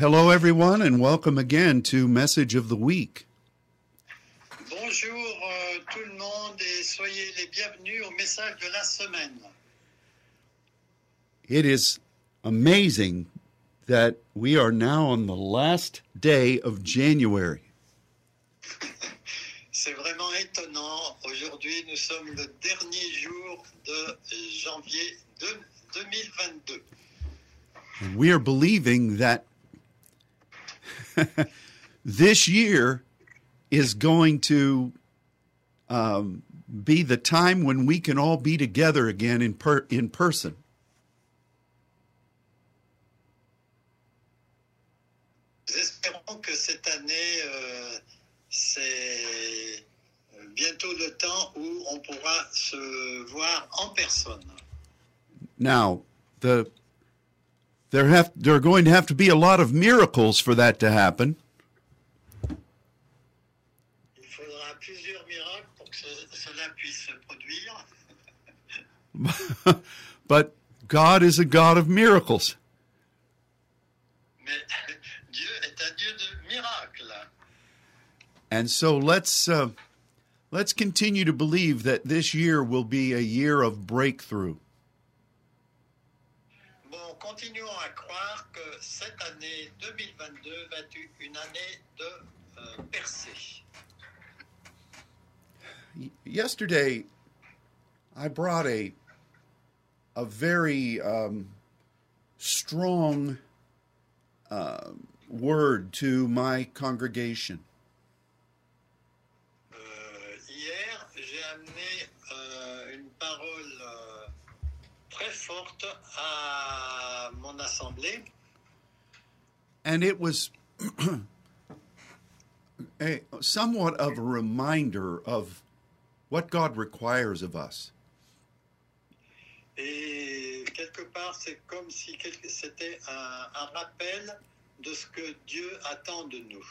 Hello, everyone, and welcome again to Message of the Week. Bonjour euh, tout le monde et soyez les bienvenus au message de la semaine. It is amazing that we are now on the last day of January. C'est vraiment étonnant. Aujourd'hui, nous sommes le dernier jour de janvier de 2022. And we are believing that this year is going to um, be the time when we can all be together again in, per- in person. Espérons que cette année, euh, c'est bientôt le temps où on pourra se voir en personne. Now, the there have there are going to have to be a lot of miracles for that to happen. Il faudra plusieurs miracles pour que cela puisse se produire. but God is a God of miracles. Mais Dieu est un Dieu de miracles. And so let's uh, let's continue to believe that this year will be a year of breakthrough. Continuons à croire que cette année 2022 va être une année de euh, percée. Yesterday, I brought a a very um, strong uh, word to my congregation. Très forte à mon assemblée and it was a, somewhat of a reminder of what God requires of us. et quelque part, c'est comme si quelque- c'était un, un rappel de ce que Dieu attend de nous.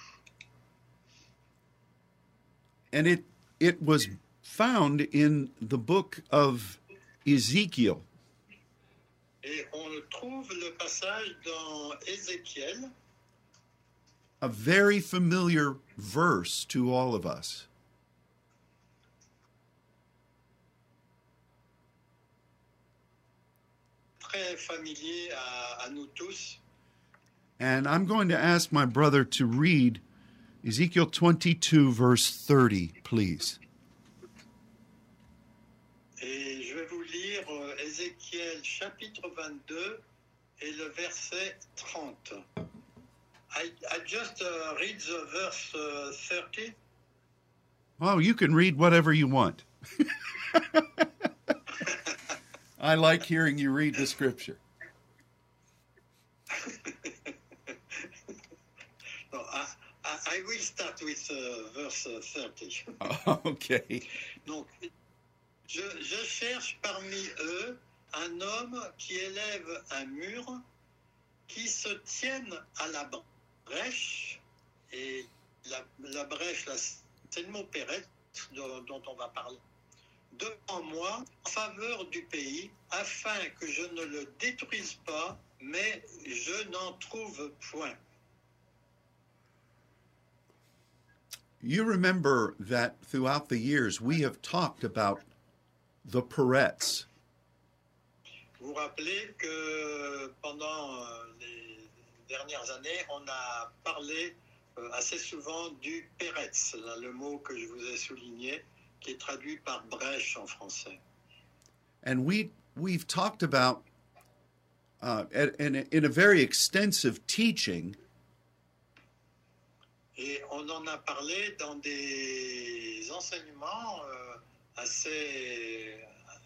And it it was found in the book of Ezekiel. Et on trouve le passage dans Ézéchiel, a very familiar verse to all of us. très familier à, à nous tous. And I'm going to ask my brother to read Ezekiel 22, verse 30, please. Et je vais vous lire euh, Ézéchiel chapitre 22 et le verset 30. I, I just uh, read the verse uh, 30. Oh, you can read whatever you want. I like hearing you read the scripture. No, I, I, I will start with uh, verse uh, 30. Okay. Donc, je, cherche parmi eux un homme qui élève un mur, qui se tienne à la brèche, et la, brèche, c'est le mot dont, dont on va parler, devant moi, en faveur du pays, afin que je ne le détruise pas, mais je n'en trouve point. You remember that throughout the years we have talked about the Peretz. Vous vous rappelez que pendant euh, les dernières années, on a parlé euh, assez souvent du Peretz, le mot que je vous ai souligné, qui est traduit par brèche en français. And we we've talked about uh, at- in, a, in a very extensive teaching Et on en a parlé dans des enseignements euh, assez,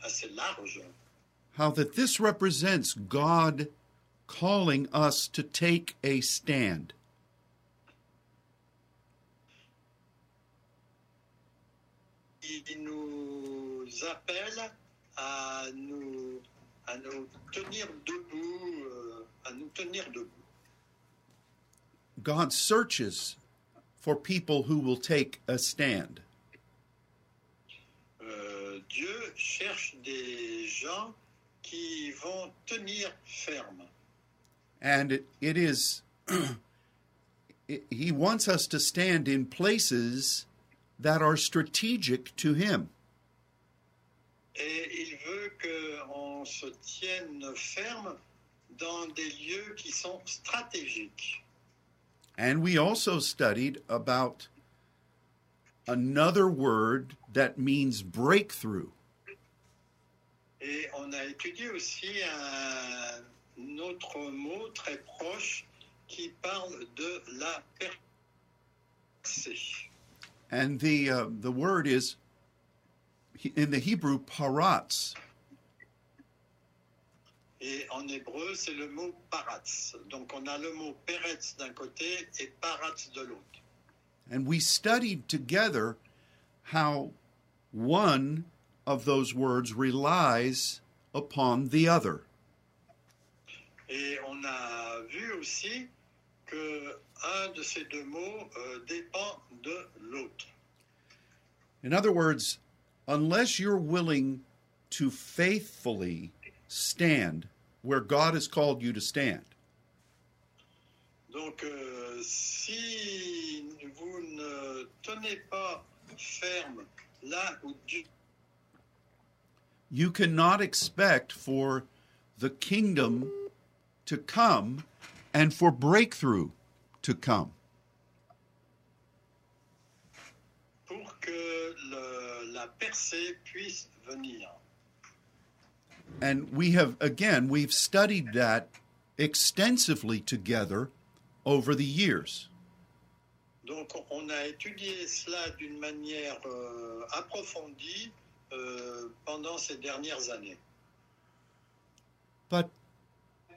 assez larges. how that this represents God calling us to take a stand. Il nous appelle à nous, à nous tenir debout, euh, à nous tenir debout. God searches for people who will take a stand. Dieu cherche des gens qui vont tenir ferme. And it, it is i- he wants us to stand in places that are strategic to him. Et il veut qu'on se tienne ferme dans des lieux qui sont stratégiques. And we also studied about another word that means breakthrough. Et on a étudié aussi un autre mot très proche qui parle de la percée. And the uh, the word is in the Hebrew paratz. Et en hébreu, c'est le mot paratz. Donc on a le mot peretz d'un côté et paratz de l'autre. And we studied together how one of those words relies upon the other. Et on a vu aussi que un de ces deux mots euh, dépend de l'autre. In other words, unless you're willing to faithfully stand where God has called you to stand, Donc, euh, si vous ne tenez pas ferme là où Dieu you cannot expect for the kingdom to come and for breakthrough to come. pour que le- la percée puisse venir. And we have, again, we've studied that extensively together over the years. Donc, on a étudié cela d'une manière euh, approfondie euh, pendant ces dernières années. But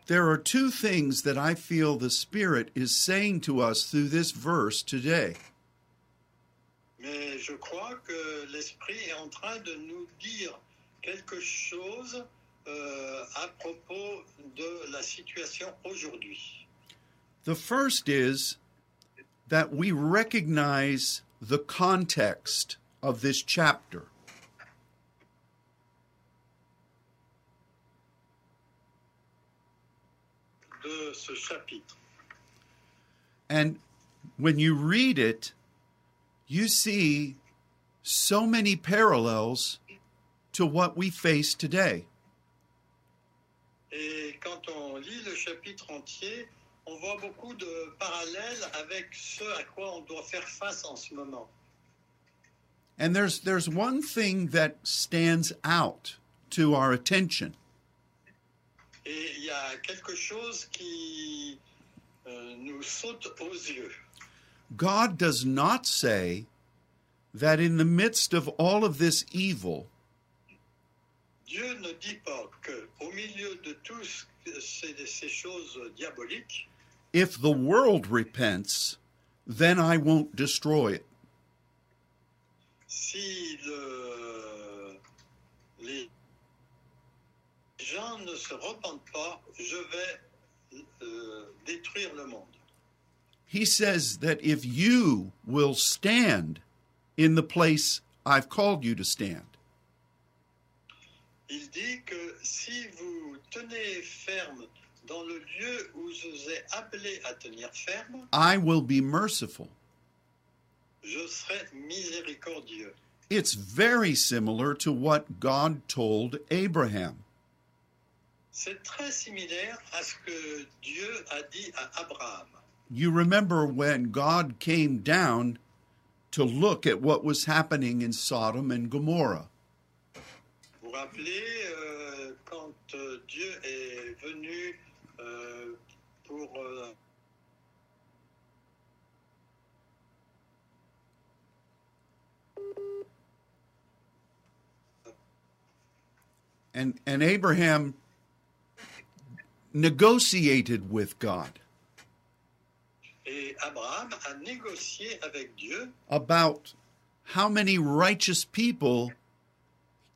there are two things that I feel the Spirit is saying to us through this verse today. Mais je crois que l'Esprit est en train de nous dire quelque chose euh, à propos de la situation aujourd'hui. The first is that we recognize the context of this chapter. de ce chapitre. And when you read it, you see so many parallels to what we face today. Et quand on lit le chapitre entier, on voit beaucoup de parallèles avec ce à quoi on doit faire face en ce moment. And there's there's one thing that stands out to our attention. Et il y a quelque chose qui euh, nous saute aux yeux. God does not say that in the midst of all of this evil, Dieu ne dit pas que au milieu de tous ces, ces choses diaboliques, if the world repents, then I won't destroy it. si le- les gens ne se repentent pas, je vais euh, détruire le monde. He says that if you will stand in the place I've called you to stand, Il dit que si vous tenez ferme dans le lieu où je vous ai appelé à tenir ferme, I will be merciful. je serai miséricordieux. It's very similar to what God told Abraham. C'est très similaire à ce que Dieu a dit à Abraham. You remember when God came down to look at what was happening in Sodom and Gomorrah. Vous vous rappelez euh, quand Dieu est venu euh, Euh, pour euh, And, and Abraham negotiated with God et Abraham a négocié avec Dieu about how many righteous people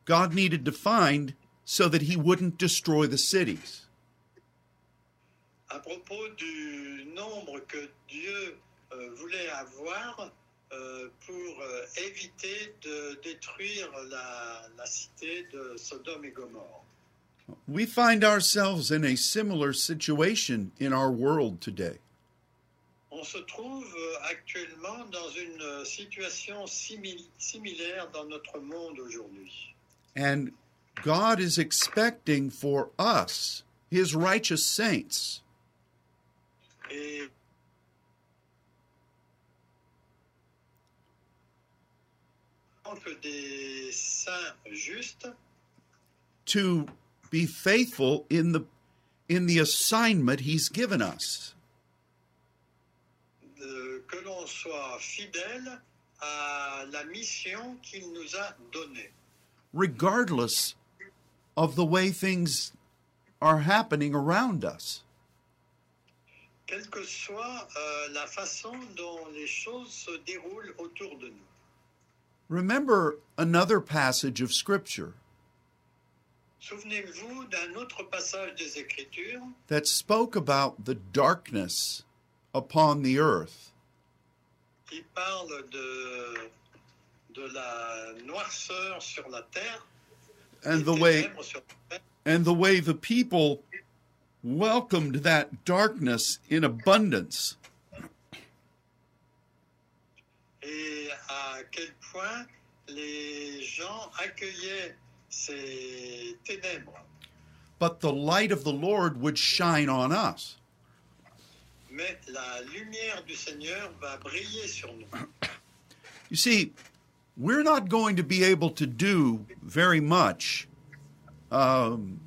God needed to find so that he wouldn't destroy the cities. À propos du nombre que Dieu euh, voulait avoir euh, pour euh, éviter de détruire la, la cité de Sodome et Gomorre. We find ourselves in a similar situation in our world today. On se trouve euh, actuellement dans une euh, situation simili- similaire dans notre monde aujourd'hui. And God is expecting for us, his righteous saints, Eh, Et que des saints justes to be faithful in the in the assignment he's given us. de- que l'on soit fidèle à la mission qu'il nous a donnée, regardless of the way things are happening around us. Quelle que soit euh, la façon dont les choses se déroulent autour de nous. Remember another passage of Scripture Souvenez-vous d'un autre passage des Écritures that spoke about the darkness upon the earth qui parle de, de la noirceur sur la terre, and the way ténèbres sur la terre, and the way the people welcomed that darkness in abundance. et à quel point les gens accueillaient ces ténèbres. But the light of the Lord would shine on us. Mais la lumière du Seigneur va briller sur nous. You see, we're not going to be able to do very much. Um,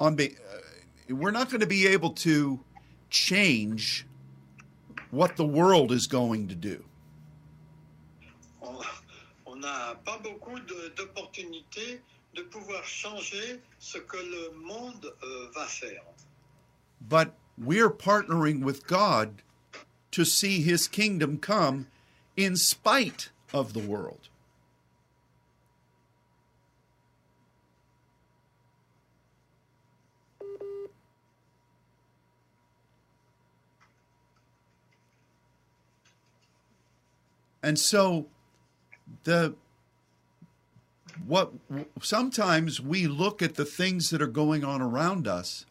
on be, uh, we're not going to be able to change what the world is going to do. On on n'a pas beaucoup de- d'opportunités de pouvoir changer ce que le monde euh, va faire. But we're partnering with God to see His kingdom come in spite of the world. And so the what sometimes we look at the things that are going on around us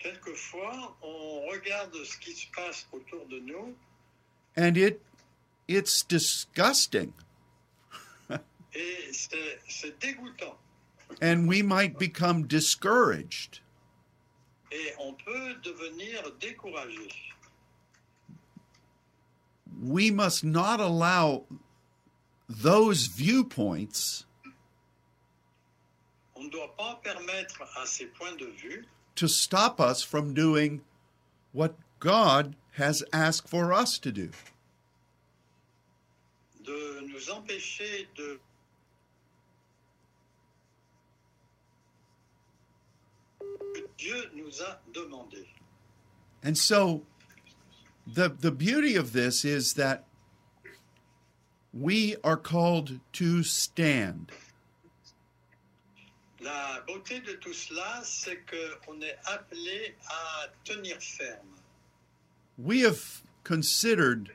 Quelquefois, on regarde ce qui se passe autour de nous and it it's disgusting et c'est c'est dégoûtant. and we might become discouraged Et on peut devenir découragé. We must not allow those viewpoints On doit pas permettre à ces points de vue to stop us from doing what God has asked for us to do. de nous empêcher de Dieu nous a demandé. And so the the beauty of this is that we are called to stand. La beauté de tout cela, c'est qu'on est appelé à tenir ferme. We have considered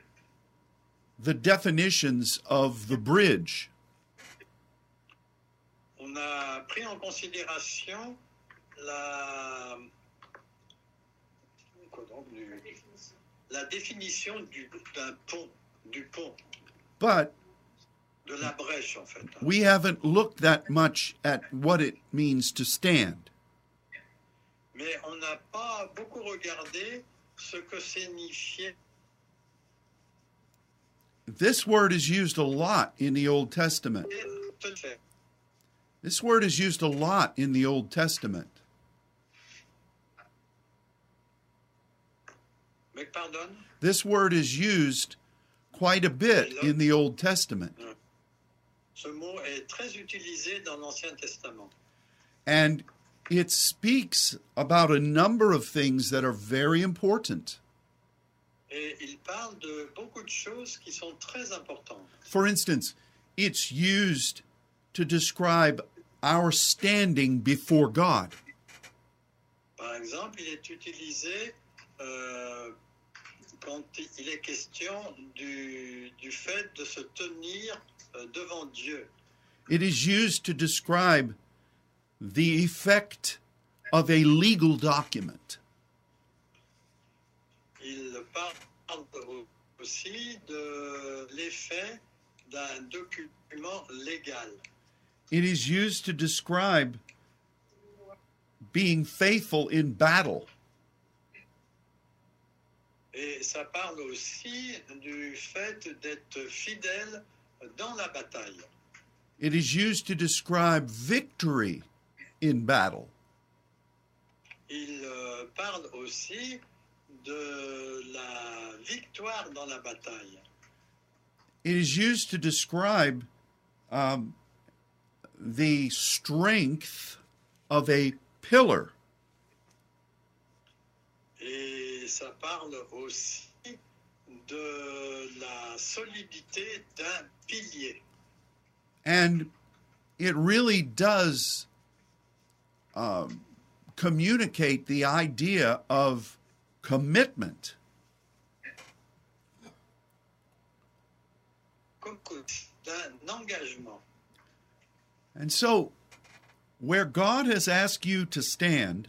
the definitions of the bridge On a pris en considération la, quoi donc, du- la définition du- d'un pont, du pont, but de la brèche en fait. we haven't looked that much at what it means to stand. Mais on n'a pas beaucoup regardé ce que signifiait. This word is used a lot in the Old Testament. This word is used a lot in the Old Testament. Mais pardonne, This word is used quite a bit in the Old Testament. Uh, ce mot est très utilisé dans Testament. And it speaks about a number of things that are very important. Et il parle de beaucoup de choses qui sont très importantes. For instance, it's used to describe our standing before God. Par exemple, il est utilisé euh, quand il est question du, du fait de se tenir euh, devant Dieu. It is used to describe the effect of a legal document. parle aussi de l'effet d'un document légal. It is used to describe being faithful in battle. Et ça parle aussi du fait d'être fidèle dans la bataille. It is used to describe victory in battle. Il euh, parle aussi de la victoire dans la bataille. It is used to describe um, the strength of a pillar. Et ça parle aussi de la solidité d'un pilier. And it really does um, communicate the idea of commitment. d'un engagement. And so, where God has asked you to stand,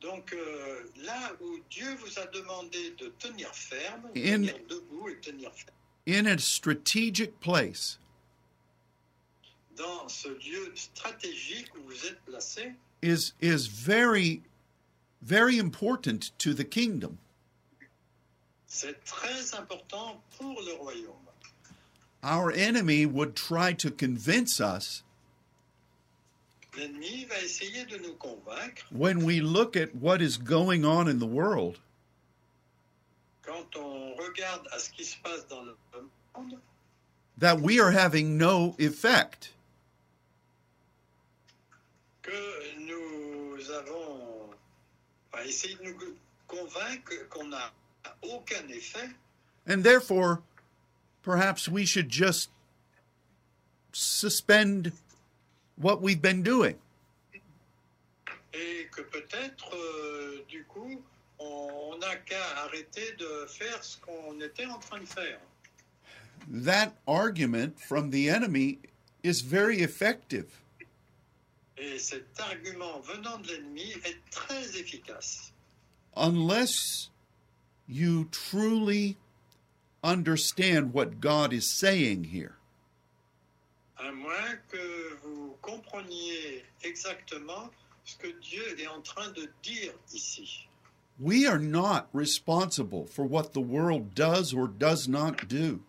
Donc euh, là où Dieu vous a demandé de tenir ferme, In- tenir debout et tenir ferme, in a strategic place, dans ce lieu stratégique où vous êtes placé, is, is very, very important to the kingdom. c'est très important pour le royaume. Our enemy would try to convince us L'ennemi va essayer de nous convaincre when we look at what is going on in the world quand on regarde à ce qui se passe dans le monde that we are having no effect. que nous avons de nous convaincre qu'on aucun effet And therefore, perhaps we should just suspend what we've been doing. et que peut-être euh, du coup on n'a qu'à arrêter de faire ce qu'on était en train de faire. That argument from the enemy is very effective. Et cet argument venant de l'ennemi est très efficace. Unless you truly understand what God is saying here. À moins que vous compreniez exactement ce que Dieu est en train de dire ici. We are not responsible for what the world does or does not do.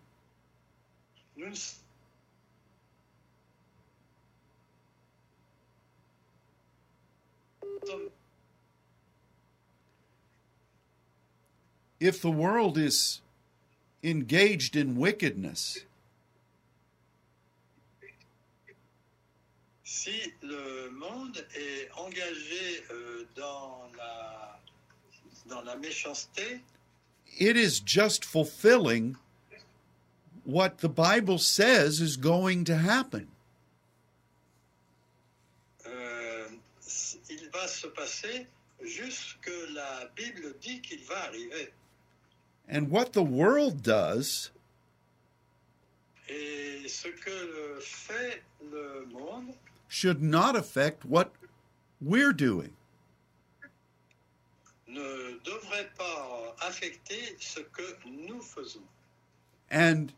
Nous If the world is engaged in wickedness, Si le monde est engagé euh, dans, la, dans la méchanceté, it is just fulfilling what the Bible says is going to happen. euh, il va se passer juste que la Bible dit qu'il va arriver. And what the world does Et ce que fait le monde should not affect what we're doing. ne devrait pas affecter ce que nous faisons. And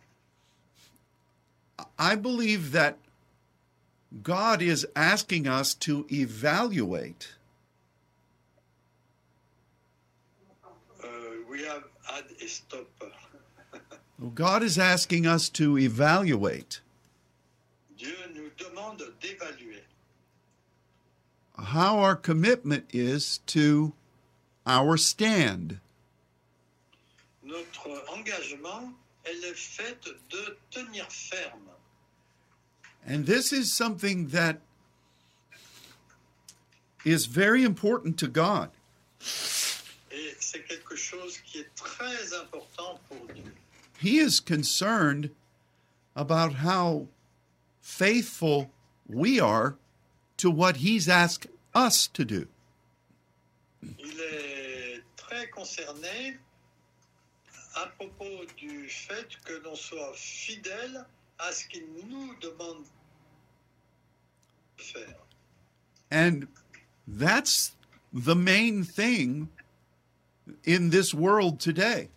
I believe that God is asking us to evaluate Euh, we have had a stop. God is asking us to evaluate demande d'évaluer how our commitment is to our stand. notre engagement. Est faite de tenir ferme. And this is something that is very important to God. Et c'est quelque chose qui est très important pour Dieu. He is concerned about how faithful we are to what He's asked us to do. Il est très concerné à propos du fait que l'on soit fidèle à ce qu'il nous demande de faire. And that's the main thing in this world today.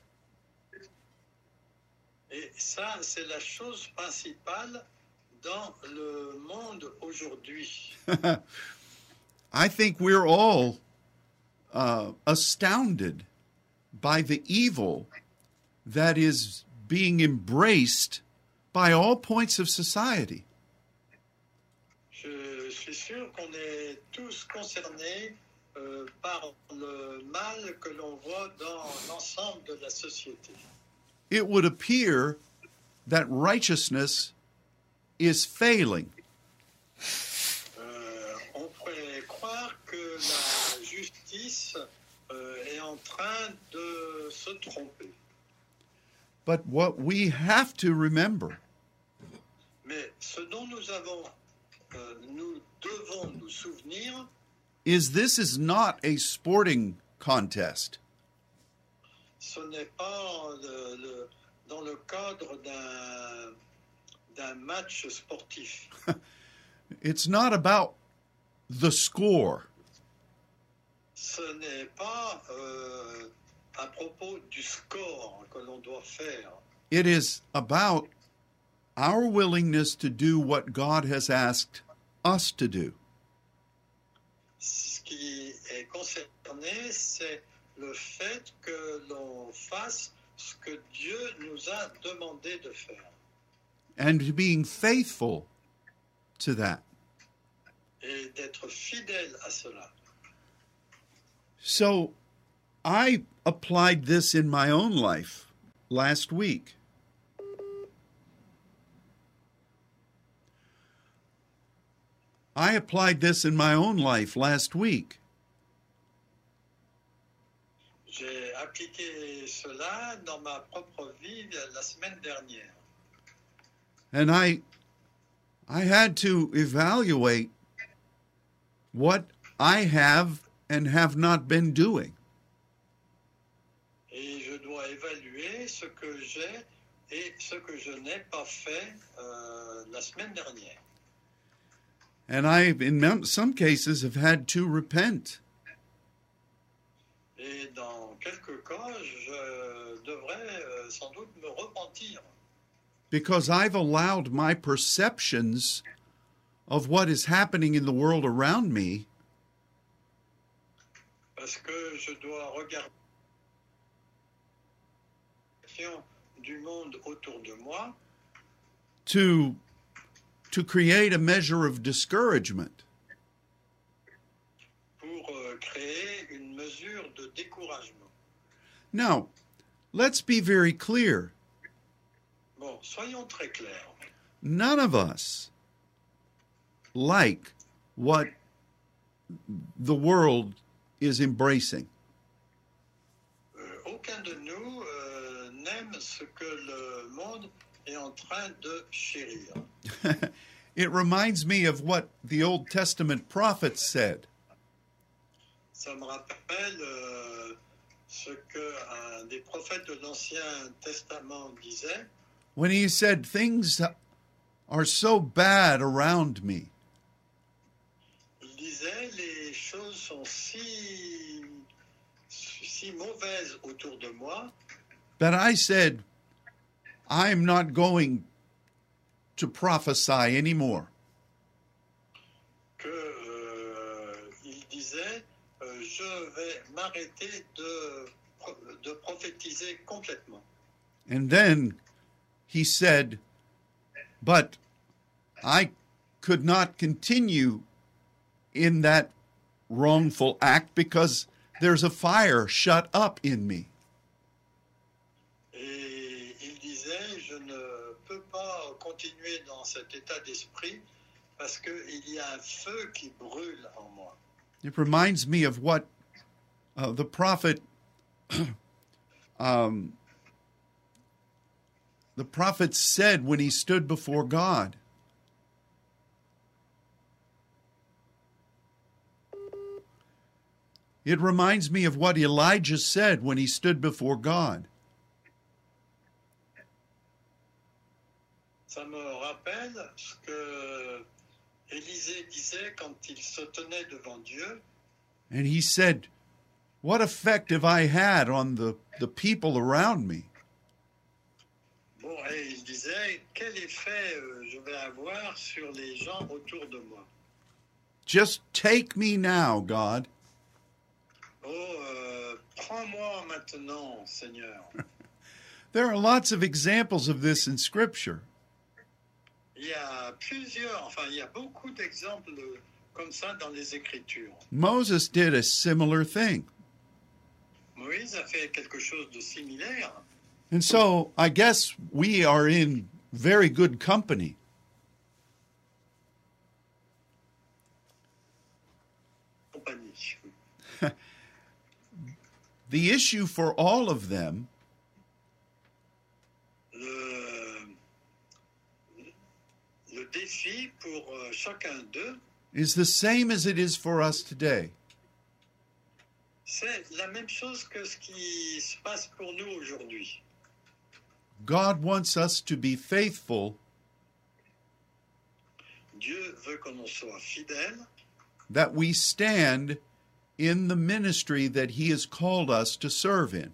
Et ça, c'est la chose principale dans le monde aujourd'hui. I think we're all uh, astounded by the evil that is being embraced by all points of society. Je suis sûr qu'on est tous concernés euh, par le mal que l'on voit dans l'ensemble de la société. It would appear that righteousness is failing. Euh, on pourrait croire que la justice euh, est en train de se tromper. But what we have to remember Mais ce dont nous avons, euh, nous devons nous souvenir, is this is not a sporting contest. ce n'est pas euh, le- le- dans le cadre d'un d'un match sportif. It's not about the score. Ce n'est pas euh, à propos du score que l'on doit faire. It is about our willingness to do what God has asked us to do. Ce qui est concerné, c'est le fait que l'on fasse ce que Dieu nous a demandé de faire. And being faithful to that. et d'être fidèle à cela. So I applied this in my own life last week. I applied this in my own life last week. J'ai appliqué cela dans ma propre vie la semaine dernière. And I I had to evaluate what I have and have not been doing. Et je dois évaluer ce que j'ai et ce que je n'ai pas fait euh, la semaine dernière. And I in some cases have had to repent. Et dans quelques cas, je devrais euh, sans doute me repentir. Because I've allowed my perceptions of what is happening in the world around me Parce que je dois regarder du monde autour de moi to to create a measure of discouragement. pour euh, créer une mesure de découragement. Now, let's be very clear. Bon, soyons très clairs. None of us like what the world is embracing. Euh, aucun de nous euh, n'aime ce que le monde est en train de chérir. it reminds me of what the Old Testament prophets said. Ça me rappelle euh, ce que un des prophètes de l'Ancien Testament disait when he said things are so bad around me Il disait les choses sont si si mauvaises autour de moi that I said, I'm not going to prophesy anymore. que euh, il disait euh, je vais m'arrêter de de prophétiser complètement. And then he said, But I could not continue in that wrongful act because there's a fire shut up in me. Et il disait, je ne peux pas continuer dans cet état d'esprit parce qu'il y a un feu qui brûle en moi. It reminds me of what uh, the prophet, um, the prophet said when he stood before God. It reminds me of what Elijah said when he stood before God. Ça me rappelle ce que Élisée disait quand il se tenait devant Dieu. And he said, What effect have I had on the, the people around me? Bon, et il disait, quel effet euh, je vais avoir sur les gens autour de moi? Just take me now, God. Oh, euh, prends-moi maintenant, Seigneur. There are lots of examples of this in Scripture. Il y a plusieurs, enfin, il y a beaucoup d'exemples comme ça dans les Écritures. Moses did a similar thing. Moïse a fait quelque chose de similaire. And so I guess we are in very good company. The issue for all of them Le, le défi pour euh, chacun d'eux, is the same as it is for us today. c'est la même chose que ce qui se passe pour nous aujourd'hui. God wants us to be faithful Dieu veut que soit fidèle, that we stand in the ministry that He has called us to serve in.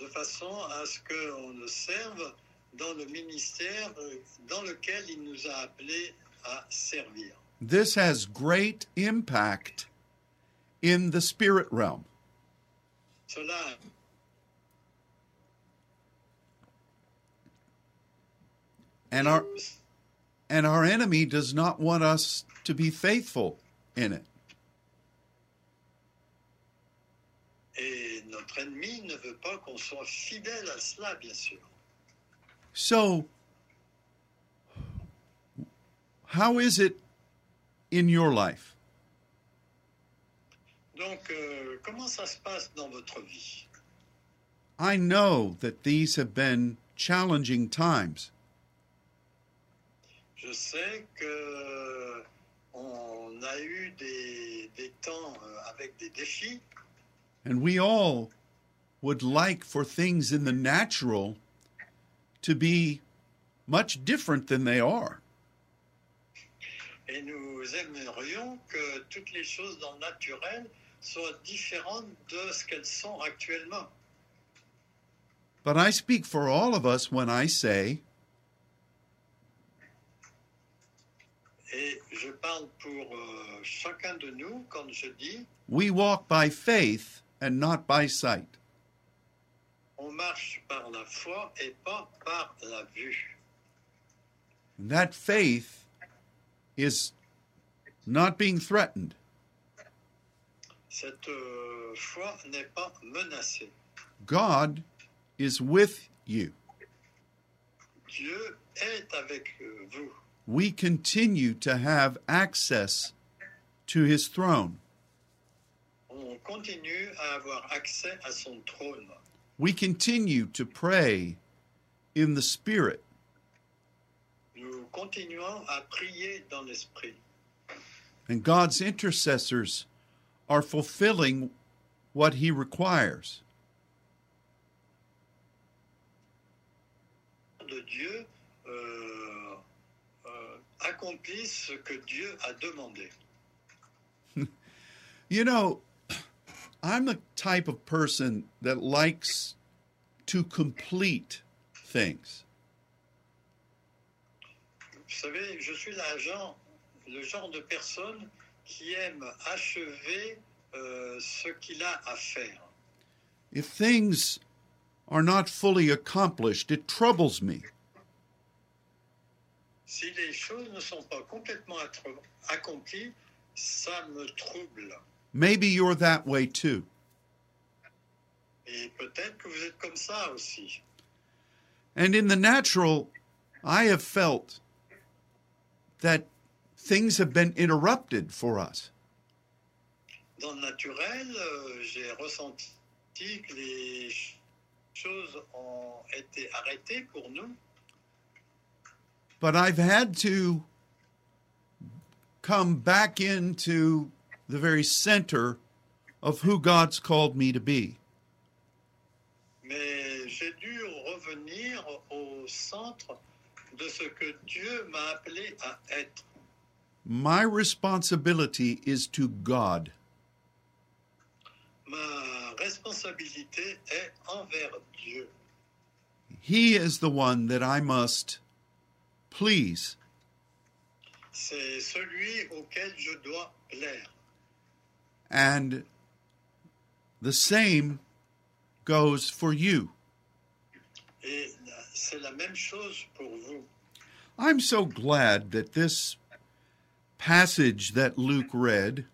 de façon à ce qu'on le serve dans le ministère euh, dans lequel il nous a appelés à servir. This has great impact in the spirit realm. Cela And our and our enemy does not want us to be faithful in it. et notre ennemi ne veut pas qu'on soit fidèle à cela, bien sûr. So how is it in your life? Donc, euh, comment ça se passe dans votre vie I know that these have been challenging times. Je sais que euh, on a eu des, des temps euh, avec des défis And we all would like for things in the natural to be much different than they are. et nous aimerions que toutes les choses dans le naturel soient différentes de ce qu'elles sont actuellement. But I speak for all of us when I say Et je parle pour euh, chacun de nous quand je dis we walk by faith and not by sight. on marche par la foi et pas par la vue. That faith is not being threatened. Cette euh, foi n'est pas menacée. God is with you. Dieu est avec vous. We continue to have access to his throne. On continue à avoir accès à son trône. We continue to pray in the Spirit. Nous continuons à prier dans l'esprit. And God's intercessors are fulfilling what he requires. De Dieu euh, accomplissent ce que Dieu a demandé. You know, I'm the type of person that likes to complete things. Vous savez, je suis l'agent, le genre de personne qui aime achever euh, ce qu'il a à faire. If things are not fully accomplished, it troubles me. Si les choses ne sont pas complètement accomplies, ça me trouble. Maybe you're that way too. Et peut-être que vous êtes comme ça aussi. And in the natural, I have felt that things have been interrupted for us. Dans le naturel, euh, j'ai ressenti que les ch- choses ont été arrêtées pour nous, But I've had to come back into the very center of who God's called me to be. mais j'ai dû revenir au centre de ce que Dieu m'a appelé à être. My responsibility is to God. ma responsabilité est envers Dieu. He is the one that I must please. C'est celui auquel je dois plaire. And the same goes for you. Et c'est la même chose pour vous. I'm so glad that this passage that Luke read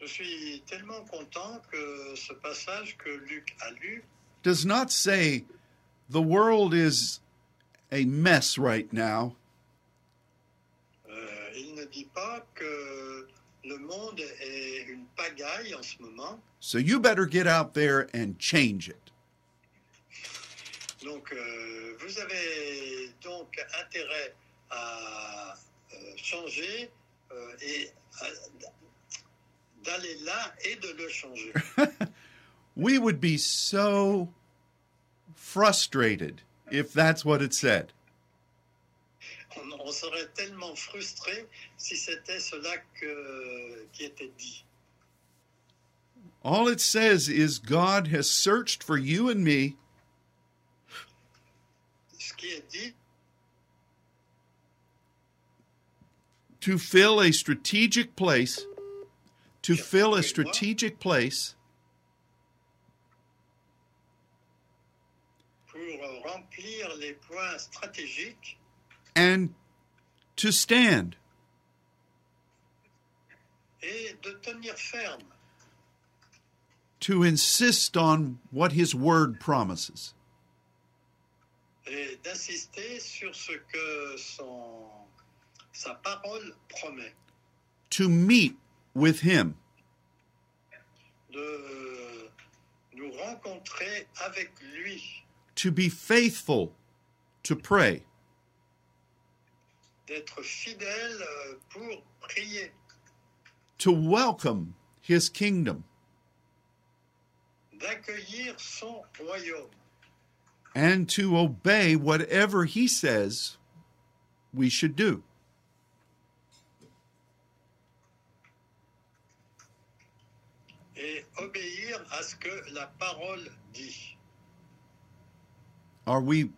Je suis tellement content que ce passage que Luc a lu does not say the world is a mess right now. Il ne dit pas que le monde est une pagaille en ce moment, So you better get out there and change it. donc euh, vous avez donc intérêt à euh, changer euh, et d'aller là et de le changer. We would be so frustrated if that's what it said. On, on serait tellement frustré si c'était cela que- qui était dit. All it says is God has searched for you and me Ce qui est dit, to fill a strategic place, to fill a strategic place remplir les points stratégiques. And to stand. et de tenir ferme, to insist on what his word promises. et d'insister sur ce que son, sa parole promet, to meet with him, de nous rencontrer avec lui, to be faithful to pray, euh, pour prier, to welcome his kingdom, son and to obey whatever he says we should do. et obéir à ce que la parole dit. Are we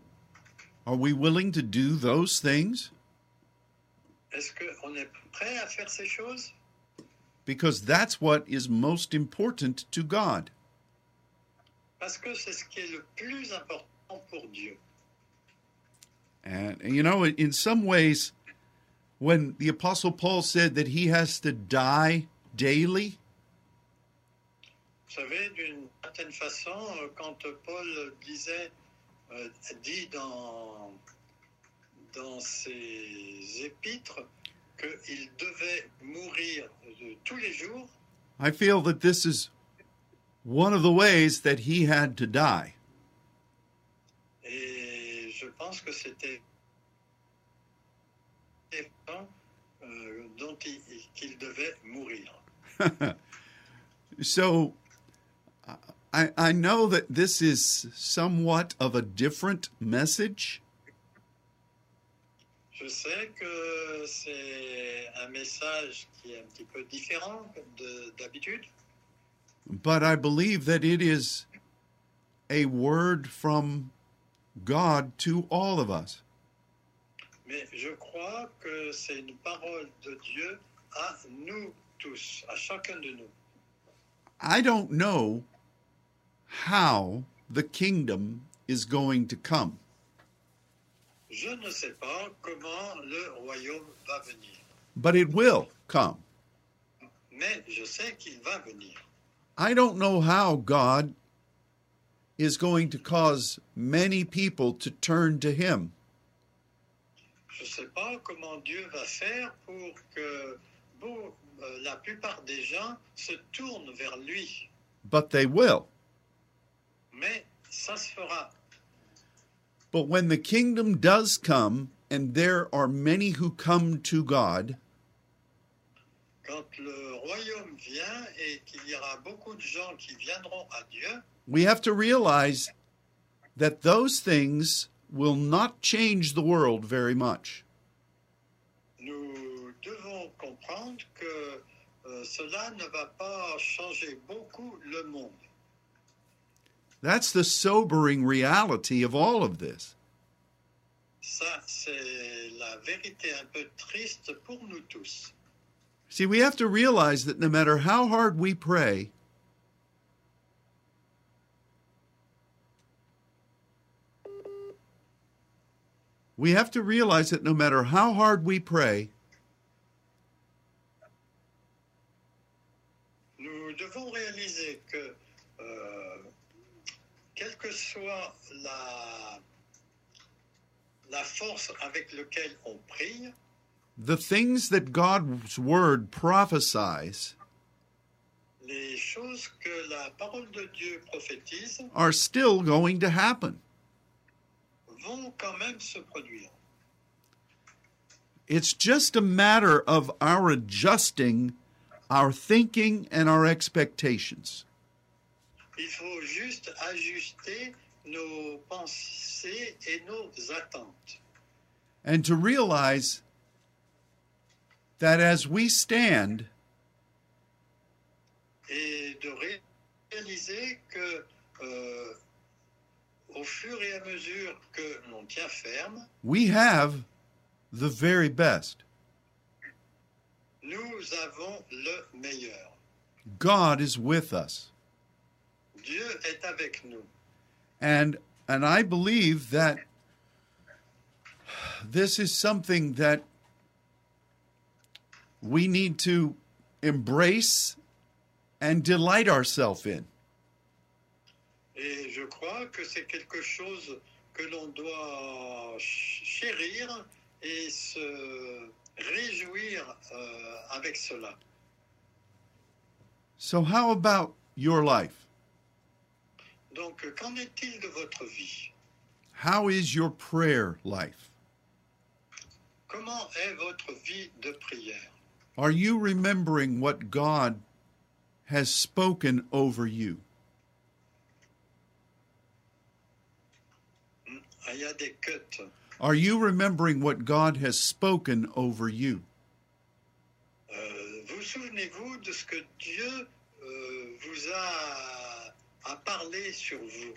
are we willing to do those things? Est-ce qu'on est prêt à faire ces choses Because that's what is most important to God. Parce que c'est ce qui est le plus important pour Dieu. And you know, in some ways, when the Apostle Paul said that he has to die daily, Vous savez, d'une certaine façon, euh, quand Paul disait, euh, dit dans, dans ses épîtres qu'il devait mourir euh, tous les jours, I feel that this is one of the ways that he had to die. et je pense que c'était euh, dont il- qu'il devait mourir. So I, I know that this is somewhat of a different message, Je sais que c'est un message qui est un petit peu différent de- d'habitude, but I believe that it is a word from God to all of us. mais je crois que c'est une parole de Dieu à nous tous, à chacun de nous. I don't know how the kingdom is going to come, Je ne sais pas comment le royaume va venir, but it will come. mais je sais qu'il va venir. I don't know how God is going to cause many people to turn to Him, Je ne sais pas comment Dieu va faire pour que bon, euh, la plupart des gens se tournent vers lui, but they will. Mais ça se fera. But when the kingdom does come, and there are many who come to God, Quand le royaume vient et qu'il y aura beaucoup de gens qui viendront à Dieu, we have to realize that those things will not change the world very much. nous devons comprendre que euh, cela ne va pas changer beaucoup le monde. That's the sobering reality of all of this. Ça, c'est la vérité un peu triste pour nous tous. See, we have to realize that no matter how hard we pray, we have to realize that no matter how hard we pray, Nous devons réaliser que, euh, quelle que soit la, la force avec laquelle on prie, the things that God's word prophesies les choses que la parole de Dieu prophétise are still going to happen. vont quand même se produire. It's just a matter of our adjusting our thinking and our expectations. Il faut juste ajuster nos pensées et nos attentes. and to realize that as we stand, et de ré- réaliser que euh, au fur et à mesure que l'on tient ferme, we have the very best. nous avons le meilleur. God is with us. And and I believe that this is something that we need to embrace and delight ourselves in. Et je crois que c'est quelque chose que l'on doit ch- chérir et se réjouir euh, avec cela. So how about your life? Donc, euh, qu'en est-il de votre vie How is your prayer life? Comment est votre vie de prière Are you remembering what God has spoken over you? Hmm, il y a des cuts. Are you remembering what God has spoken over you? Euh, vous souvenez-vous de ce que Dieu euh, vous a, a parlé sur vous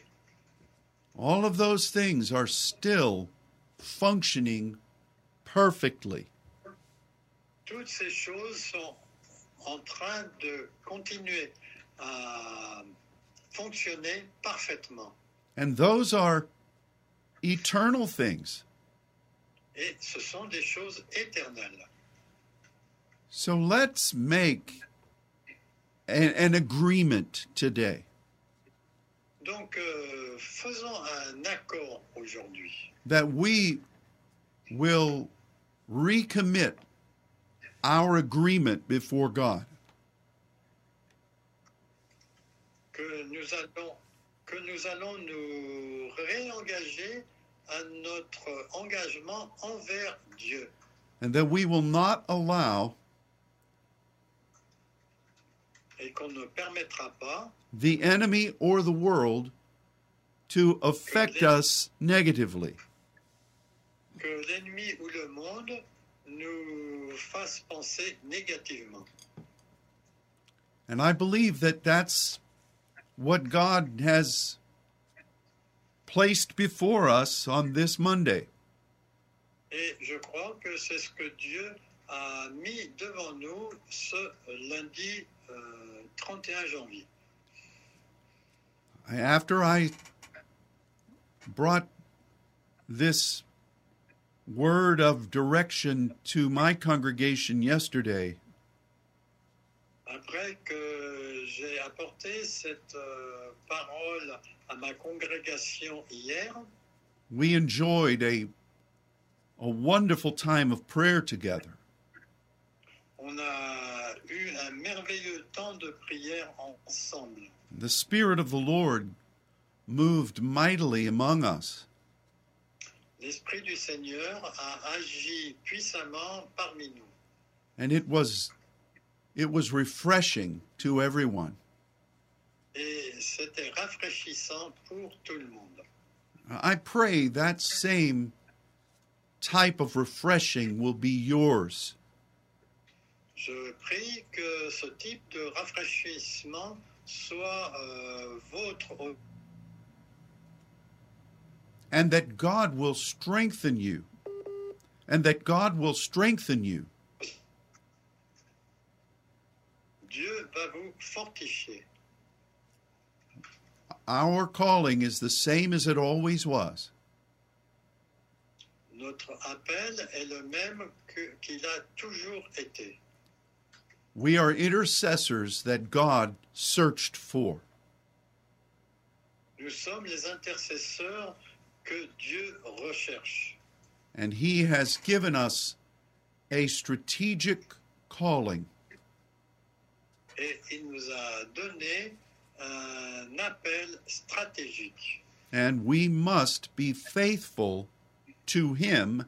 All of those things are still functioning perfectly. Toutes ces choses sont en train de continuer à fonctionner parfaitement. And those are eternal things. Et ce sont des choses éternelles. So let's make an, an agreement today Donc, euh, faisons un accord aujourd'hui that we will recommit our agreement before God. que nous allons, que nous, allons nous réengager à notre engagement envers Dieu. and that we will not allow et qu'on ne permettra pas the enemy or the world to affect us negatively. ou le monde nous fasse. And I believe that that's what God has placed before us on this Monday. Et je crois que c'est ce que Dieu a mis devant nous ce lundi euh, 31 janvier. After I brought this word of direction to my congregation yesterday, Après que j'ai apporté cette euh, parole à ma congrégation hier, we enjoyed a, a wonderful time of prayer together. on a eu un merveilleux temps de prière ensemble. The Spirit of the Lord moved mightily among us. L'Esprit du Seigneur a agi puissamment parmi nous. and it was it was refreshing to everyone Et c'était rafraîchissant pour tout le monde. i pray that same type of refreshing will be yours Je prie que ce type de rafraîchissement soit euh, vôtre au- and that God will strengthen you. And that God will strengthen you. Dieu va vous fortifier. Our calling is the same as it always was. Notre appel est le même que- qu'il a toujours été. We are intercessors that God searched for. Nous sommes les intercesseurs que Dieu recherche. And He has given us a strategic calling. Et il nous a donné un appel stratégique. And we must be faithful to Him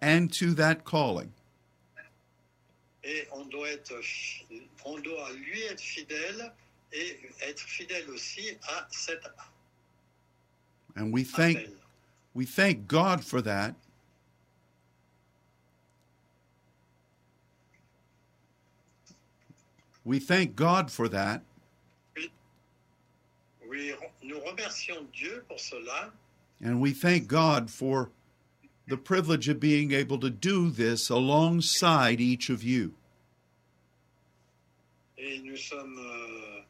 and to that calling. Et on doit, être, on doit lui être fidèle et être fidèle aussi à cet And we thank, appel. we thank God for that. We thank God for that. Oui, nous remercions Dieu pour cela And we thank God for the privilege of being able to do this alongside each of you. Et nous sommes euh,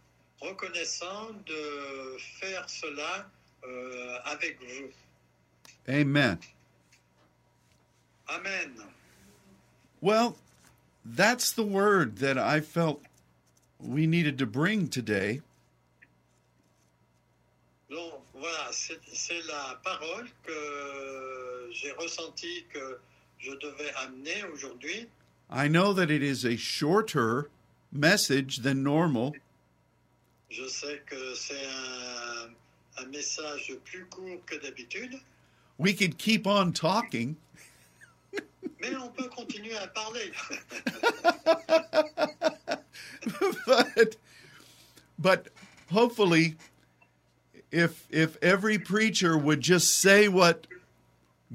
reconnaissants de faire cela euh, avec vous. Amen. Amen. Well, that's the word that I felt we needed to bring today. Donc voilà, c'est la parole que j'ai ressentie que je devais amener aujourd'hui. I know that it is a shorter message than normal, Je sais que c'est un, un message plus court que d'habitude, we could keep on talking, mais on peut continuer à parler. but but hopefully if if every preacher would just say what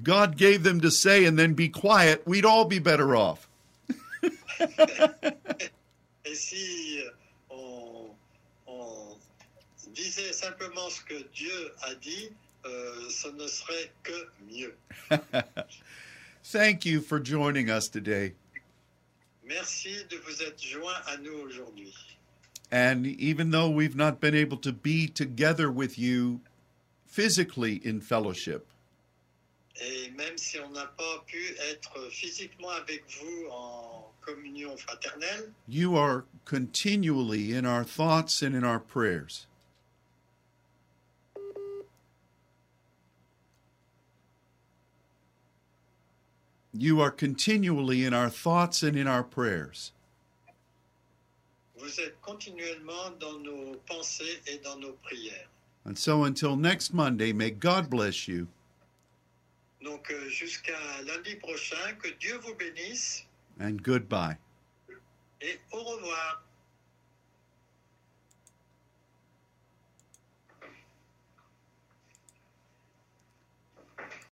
God gave them to say and then be quiet, we'd all be better off. Et si on, on disait simplement ce que Dieu a dit, euh, ce ne serait que mieux. Thank you for joining us today. Merci de vous être joints à nous aujourd'hui. And even though we've not been able to be together with you physically in fellowship, Et même si on n'a pas pu être physiquement avec vous en communion fraternelle, you are continually in our thoughts and in our prayers. You are continually in our thoughts and in our prayers. vous êtes continuellement dans nos pensées et dans nos prières. And so until next Monday, may God bless you. Donc euh, jusqu'à lundi prochain, que Dieu vous bénisse and goodbye. et au revoir.